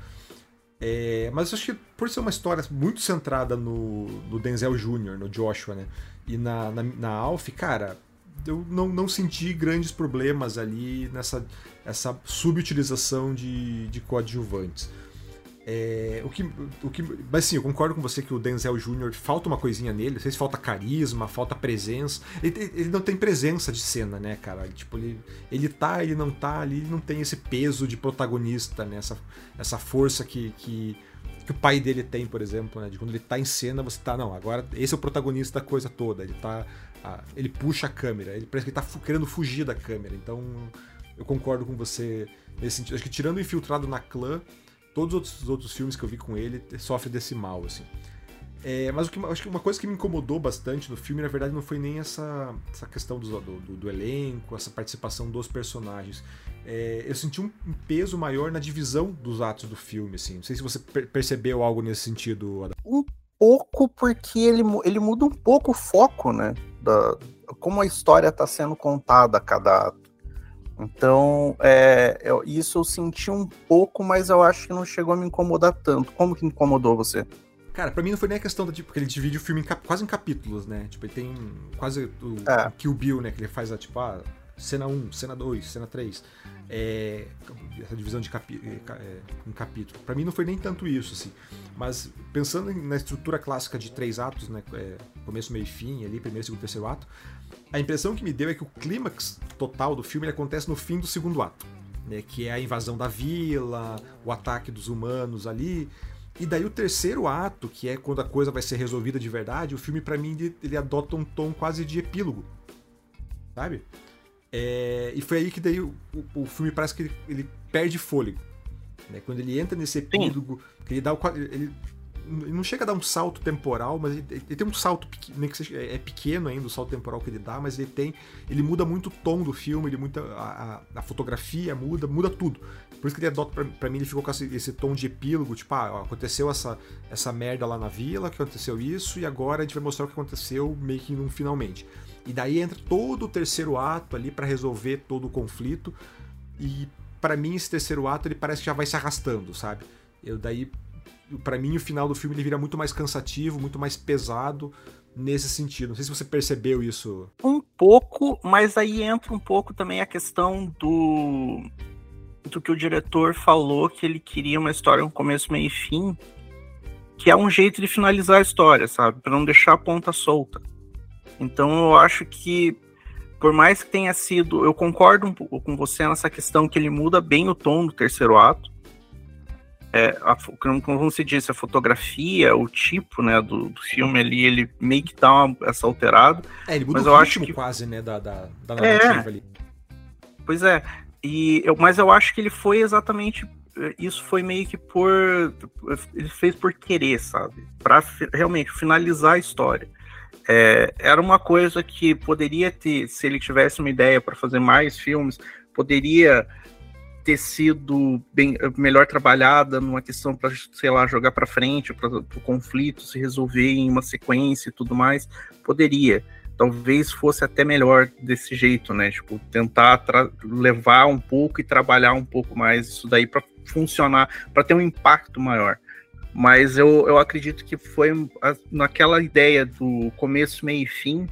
É, mas acho que por ser uma história muito centrada no, no Denzel Jr., no Joshua, né? E na, na, na Alf, cara, eu não, não senti grandes problemas ali nessa essa subutilização de, de coadjuvantes. É, o que, o que, mas sim, eu concordo com você que o Denzel Jr. falta uma coisinha nele, não sei se falta carisma, falta presença. Ele, ele não tem presença de cena, né, cara? Tipo, ele, ele tá, ele não tá ali, ele não tem esse peso de protagonista, né? Essa, essa força que, que, que o pai dele tem, por exemplo, né? De quando ele tá em cena, você tá, não, agora esse é o protagonista da coisa toda. Ele tá. ele puxa a câmera, ele parece que ele tá querendo fugir da câmera. Então, eu concordo com você nesse sentido. Acho que tirando o Infiltrado na Clã, todos os outros, os outros filmes que eu vi com ele sofrem desse mal, assim. É, mas o que, acho que uma coisa que me incomodou bastante no filme, na verdade, não foi nem essa, essa questão do, do, do elenco, essa participação dos personagens. É, eu senti um, um, peso maior na divisão dos atos do filme, assim. Não sei se você per percebeu algo nesse sentido, Adam. Um pouco, porque ele, ele muda um pouco o foco, né? Da, como a história está sendo contada a cada ato. Então, é, eu, isso eu senti um pouco, mas eu acho que não chegou a me incomodar tanto. Como que incomodou você? Cara, pra mim não foi nem a questão de, porque ele divide o filme em, quase em capítulos, né? Tipo, ele tem quase o, é. o Kill Bill, né? Que ele faz, a, tipo, a cena 1, cena 2, cena 3. É, essa divisão de capi, é, em capítulo. Para mim não foi nem tanto isso, assim. Mas pensando na estrutura clássica de três atos, né? É, começo, meio e fim, ali, primeiro, segundo, terceiro ato, a impressão que me deu é que o clímax total do filme acontece no fim do segundo ato, né, que é a invasão da vila, o ataque dos humanos ali. E daí o terceiro ato, que é quando a coisa vai ser resolvida de verdade, o filme para mim ele, ele, adota um tom quase de epílogo, sabe? É, e foi aí que daí o, o, filme parece que ele, ele perde fôlego. Né? Quando ele entra nesse epílogo, que ele dá o, ele não chega a dar um salto temporal, mas ele, ele tem um salto que seja, é, é pequeno ainda o salto temporal que ele dá, mas ele tem, ele muda muito o tom do filme, ele muda a, a, a fotografia muda, muda tudo. Por isso que ele adota pra mim ele ficou com esse, esse, tom de epílogo, tipo, ah, aconteceu essa essa merda lá na vila, que aconteceu isso e agora a gente vai mostrar o que aconteceu meio que num finalmente. E daí entra todo o terceiro ato ali para resolver todo o conflito e para mim esse terceiro ato ele parece que já vai se arrastando, sabe? Eu daí para mim o final do filme ele vira muito mais cansativo, muito mais pesado nesse sentido. Não sei se você percebeu isso. Um pouco, mas aí entra um pouco também a questão do do que o diretor falou que ele queria uma história com um começo, meio e fim, que é um jeito de finalizar a história, sabe, para não deixar a ponta solta. Então eu acho que por mais que tenha sido, eu concordo um pouco com você nessa questão que ele muda bem o tom do terceiro ato é, a, como você disse, a fotografia, o tipo né, do, do filme ali, ele meio que dá uma, essa alterada. É, ele muda mas o eu acho que quase, né, da, da, da é. narrativa é, ali. Pois é, e eu, mas eu acho que ele foi exatamente isso foi meio que por ele fez por querer, sabe? Para realmente finalizar a história. É, era uma coisa que poderia ter, se ele tivesse uma ideia para fazer mais filmes, poderia ter sido bem, melhor trabalhada numa questão para, sei lá, jogar para frente, para o conflito se resolver em uma sequência e tudo mais, poderia. Talvez fosse até melhor desse jeito, né? Tipo, tentar levar um pouco e trabalhar um pouco mais isso daí para funcionar, para ter um impacto maior. Mas eu, eu acredito que foi naquela ideia do começo, meio e fim,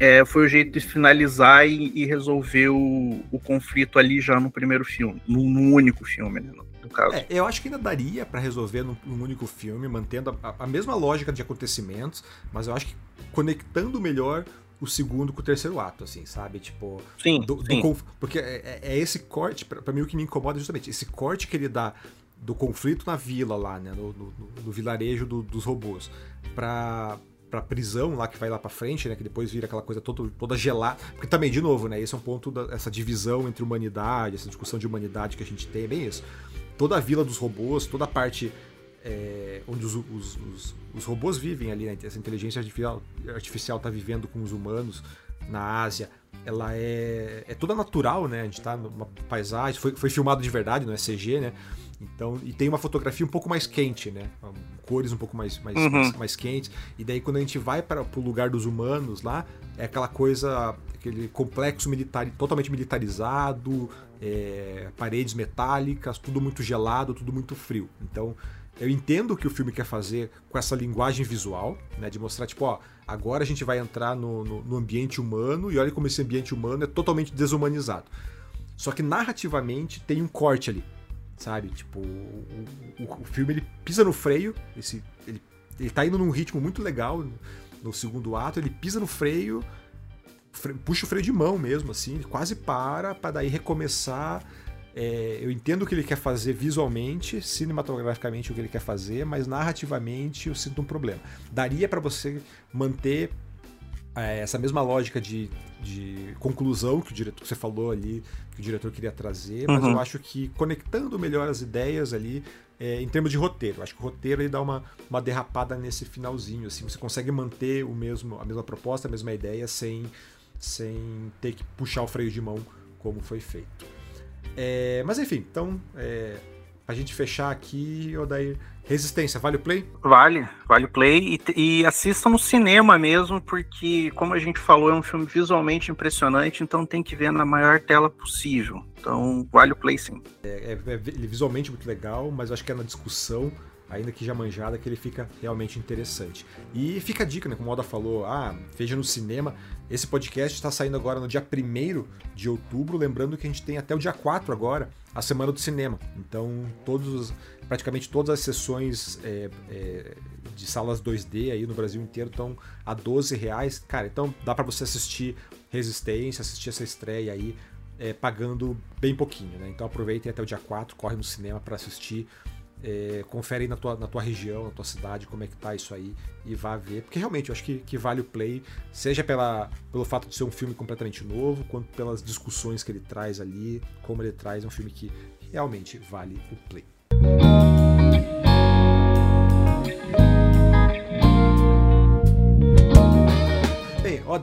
é, foi o jeito de finalizar e, e resolver o, o, conflito ali já no primeiro filme, no, no único filme, né, no, caso. É, eu acho que ainda daria para resolver num, num, único filme, mantendo a, a, mesma lógica de acontecimentos, mas eu acho que conectando melhor o segundo com o terceiro ato, assim, sabe? Tipo. Sim. Do, sim. Do, porque é, é, é esse corte, para mim o que me incomoda é justamente esse corte que ele dá do conflito na vila lá, né? No, no, no vilarejo do, dos robôs. Pra, pra prisão lá que vai lá pra frente, né? Que depois vira aquela coisa toda, toda gelada. Porque também, de novo, né? Esse é um ponto dessa divisão entre humanidade, essa discussão de humanidade que a gente tem, é bem isso. Toda a vila dos robôs, toda a parte é, onde os, os, os, os, robôs vivem ali, né? essa inteligência artificial está vivendo com os humanos na Ásia, ela é, é toda natural, né? A gente está numa paisagem, foi, foi filmado de verdade, não é CG, né? Então, e tem uma fotografia um pouco mais quente, né? Cores um pouco mais, mais, uhum. mais, mais, quentes. E daí, quando a gente vai para o lugar dos humanos lá, é aquela coisa, aquele complexo militar, totalmente militarizado, é, paredes metálicas, tudo muito gelado, tudo muito frio. Então, eu entendo o que o filme quer fazer com essa linguagem visual, né? De mostrar, tipo, ó, agora a gente vai entrar no, no, no ambiente humano e olha como esse ambiente humano é totalmente desumanizado. Só que narrativamente tem um corte ali, sabe? Tipo, o, o, o filme ele pisa no freio, esse, ele, ele tá indo num ritmo muito legal no, segundo ato, ele pisa no freio, freio, puxa o freio de mão mesmo, assim, ele quase para, para daí recomeçar é, eu entendo o que ele quer fazer visualmente, cinematograficamente o que ele quer fazer, mas narrativamente eu sinto um problema. Daria para você manter essa mesma lógica de, de conclusão que o diretor que você falou ali, que o diretor queria trazer, mas uhum. eu acho que conectando melhor as ideias ali, é, em termos de roteiro. Eu acho que o roteiro ele dá uma, uma derrapada nesse finalzinho. Assim, você consegue manter o mesmo, a mesma proposta, a mesma ideia, sem, sem ter que puxar o freio de mão como foi feito. É, mas enfim, então, é, pra gente fechar aqui, Odair, Resistência, vale o play? Vale, vale o play e, e assista no cinema mesmo, porque, como a gente falou, é um filme visualmente impressionante, então tem que ver na maior tela possível. Então, vale o play sim. É, é, é visualmente muito legal, mas acho que é na discussão ainda que já manjada, que ele fica realmente interessante. E fica a dica, né? Como o Oda falou, ah, veja no cinema. Esse podcast está saindo agora no dia 1 de outubro, lembrando que a gente tem até o dia 4 agora, a Semana do Cinema. Então, todos, praticamente todas as sessões é, é, de salas 2D aí no Brasil inteiro estão a 12 reais. Cara, então dá para você assistir Resistência, assistir essa estreia aí, é, pagando bem pouquinho, né? Então aproveitem até o dia 4, corre no cinema para assistir é, confere aí na tua, na tua região, na tua cidade, como é que tá isso aí e vá ver. Porque realmente eu acho que, que vale o play, seja pela, pelo fato de ser um filme completamente novo, quanto pelas discussões que ele traz ali, como ele traz, é um filme que realmente vale o play.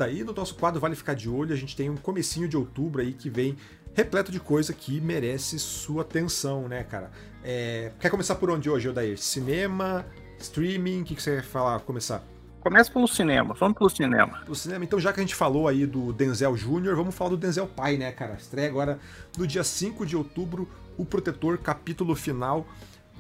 Daí no nosso quadro Vale Ficar de Olho, a gente tem um comecinho de outubro aí que vem repleto de coisa que merece sua atenção, né, cara? É... Quer começar por onde hoje, Odair? Cinema, streaming? O que, que você quer falar, começar? Começa pelo cinema, vamos pelo cinema. Pelo cinema, então já que a gente falou aí do Denzel Jr., vamos falar do Denzel pai, né, cara? Estreia agora no dia 5 de outubro, O Protetor, capítulo final.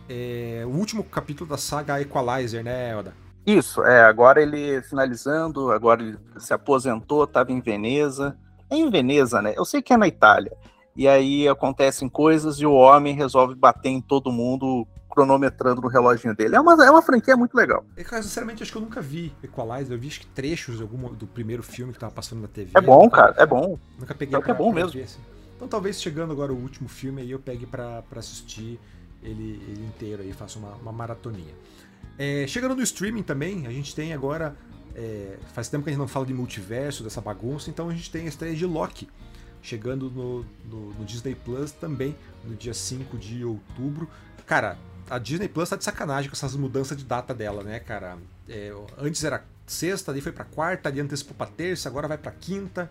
É... o último capítulo da saga Equalizer, né, Oda? Isso, é, agora ele finalizando, agora ele se aposentou, estava em Veneza, é em Veneza, né? Eu sei que é na Itália. E aí acontecem coisas e o homem resolve bater em todo mundo cronometrando no reloginho dele. É uma, é uma franquia muito legal. E, cara, sinceramente, acho que eu nunca vi Equalizer. Eu vi acho que trechos algum, do primeiro filme que tava passando na TV. É bom, cara, é bom. Nunca peguei pra, é bom mesmo. Ver, assim. Então talvez chegando agora o último filme aí eu pegue para assistir ele, ele, inteiro aí, faço uma, uma maratoninha. É, chegando no streaming também, a gente tem agora é, faz tempo que a gente não fala de multiverso, dessa bagunça, então a gente tem a estreia de Loki chegando no, no, no, Disney Plus também, no dia 5 de outubro. Cara, a Disney Plus tá de sacanagem com essas mudanças de data dela, né, cara? É, antes era sexta, daí foi pra quarta, ali antecipou pra terça, agora vai pra quinta.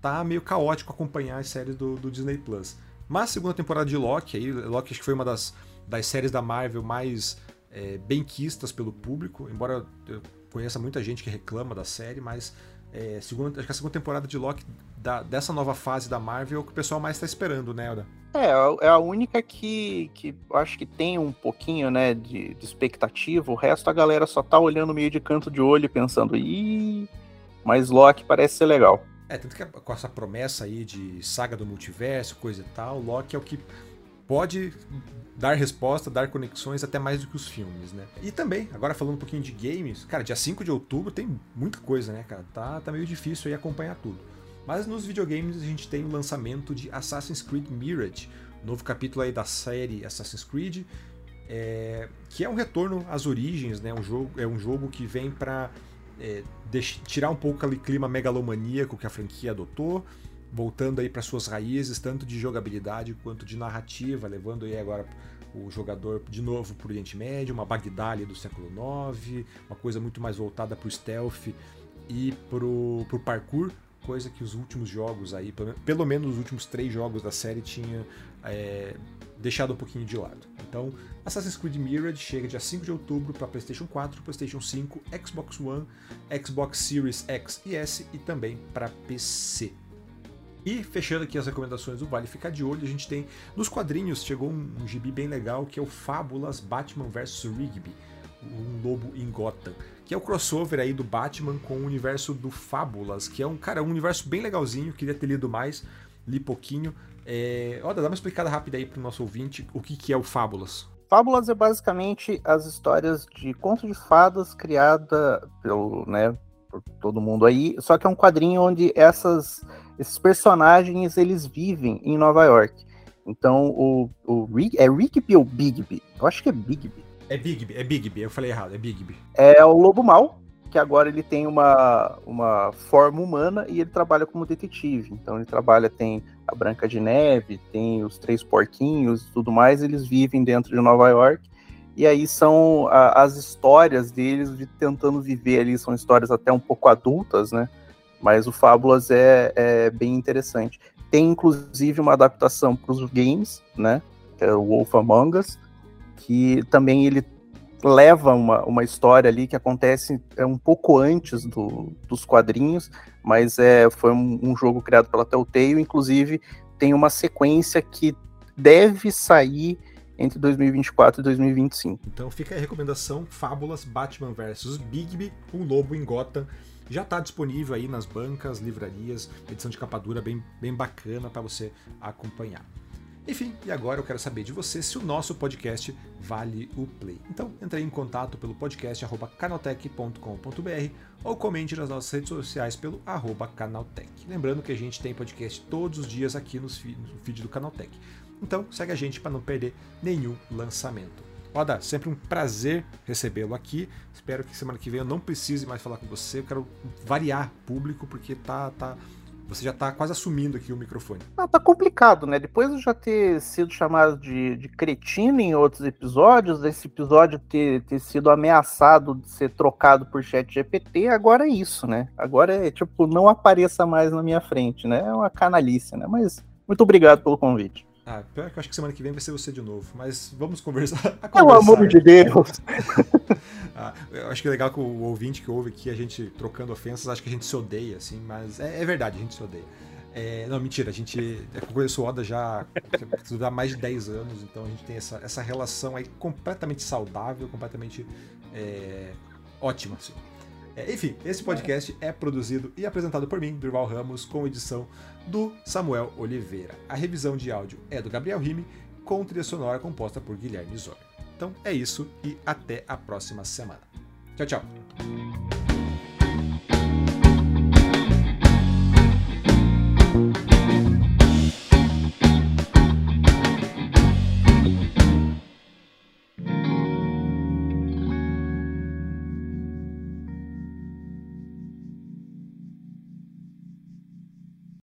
Tá meio caótico acompanhar as séries do, do Disney Plus. Mas segunda temporada de Loki, aí, Loki acho que foi uma das, das séries da Marvel mais é, bem quistas pelo público, embora eu conheça muita gente que reclama da série, mas é, segunda, acho que a segunda temporada de Loki da, dessa nova fase da Marvel é o que o pessoal mais está esperando, né, Elda? É, é a única que, que acho que tem um pouquinho, né, de, de expectativa. O resto a galera só tá olhando meio de canto de olho pensando, ih, Mas Loki parece ser legal. É, tanto que com essa promessa aí de saga do multiverso, coisa e tal, Loki é o que pode dar resposta, dar conexões até mais do que os filmes, né? E também, agora falando um pouquinho de games, cara, dia 5 de outubro tem muita coisa, né, cara? Tá, tá meio difícil aí acompanhar tudo. Mas nos videogames a gente tem o lançamento de Assassin's Creed Mirage, novo capítulo aí da série Assassin's Creed, é, que é um retorno às origens, né? Um jogo, é um jogo que vem para é, tirar um pouco aquele clima megalomaníaco que a franquia adotou, voltando aí para suas raízes, tanto de jogabilidade quanto de narrativa, levando aí agora o jogador de novo para o Oriente Médio, uma Bagdá do século IX, uma coisa muito mais voltada para o stealth e para o parkour, coisa que os últimos jogos aí, pelo menos os últimos três jogos da série, tinha é, deixado um pouquinho de lado. Então, Assassin's Creed Mirage chega dia 5 de outubro para PlayStation 4, PlayStation 5, Xbox One, Xbox Series X e S e também para PC. E fechando aqui as recomendações do Vale Ficar de Olho, a gente tem nos quadrinhos chegou um, um gibi bem legal que é o Fábulas Batman vs Rigby, um lobo em Gotham, que é o crossover aí do Batman com o universo do Fábulas, que é um cara, um universo bem legalzinho, queria ter lido mais, li pouquinho. É... Dá uma explicada rápida aí pro nosso ouvinte o que, que é o Fábulas. Fábulas é basicamente as histórias de conto de fadas criada pelo, né, por todo mundo aí, só que é um quadrinho onde essas, esses personagens eles vivem em Nova York. Então o, o Rick, é Rigby ou Bigby? Eu acho que é Bigby. É Bigby, é Bigby, eu falei errado, é Bigby. É o Lobo Mal, que agora ele tem uma, uma forma humana e ele trabalha como detetive. Então ele trabalha, tem a Branca de Neve, tem os Três Porquinhos e tudo mais, eles vivem dentro de Nova York e aí são a, as histórias deles de tentando viver ali, são histórias até um pouco adultas, né? Mas o Fábulas é, é bem interessante. Tem inclusive uma adaptação para os games, né? Que é o Wolf Among Us, que também ele leva uma, uma história ali que acontece é, um pouco antes do, dos quadrinhos, mas é, foi um, um jogo criado pela Telltale, inclusive tem uma sequência que deve sair entre 2024 e 2025. Então fica a recomendação Fábulas Batman vs Bigby, um lobo em Gotham. Já está disponível aí nas bancas, livrarias, edição de capa dura bem, bem bacana para você acompanhar. Enfim, e agora eu quero saber de você se o nosso podcast vale o play. Então, entre em contato pelo podcast canaltech.com.br ou comente nas nossas redes sociais pelo canaltech. Lembrando que a gente tem podcast todos os dias aqui no feed do Canaltech. Então segue a gente para não perder nenhum lançamento. Oda, sempre um prazer recebê-lo aqui. Espero que semana que vem eu não precise mais falar com você. Eu quero variar público porque tá, tá você já tá quase assumindo aqui o microfone. Não, tá complicado, né? Depois de já ter sido chamado de, de cretino em outros episódios, desse episódio ter, ter sido ameaçado de ser trocado por chat GPT, agora é isso, né? Agora é tipo, não apareça mais na minha frente, né? É uma canalice, né? Mas muito obrigado pelo convite. Ah, pior que eu acho que semana que vem vai ser você de novo, mas vamos conversar. Pelo amor de Deus! ah, eu acho que é legal que o ouvinte que ouve aqui, a gente trocando ofensas, acho que a gente se odeia, assim, mas é, é verdade, a gente se odeia. É, não, mentira, a gente conhece o Oda já há mais de 10 anos, então a gente tem essa, essa relação aí completamente saudável, completamente é, ótima, assim. É, enfim, esse podcast é produzido e apresentado por mim, Durval Ramos, com edição do Samuel Oliveira. A revisão de áudio é do Gabriel Rime, com trilha sonora composta por Guilherme Zor. Então é isso e até a próxima semana. Tchau, tchau.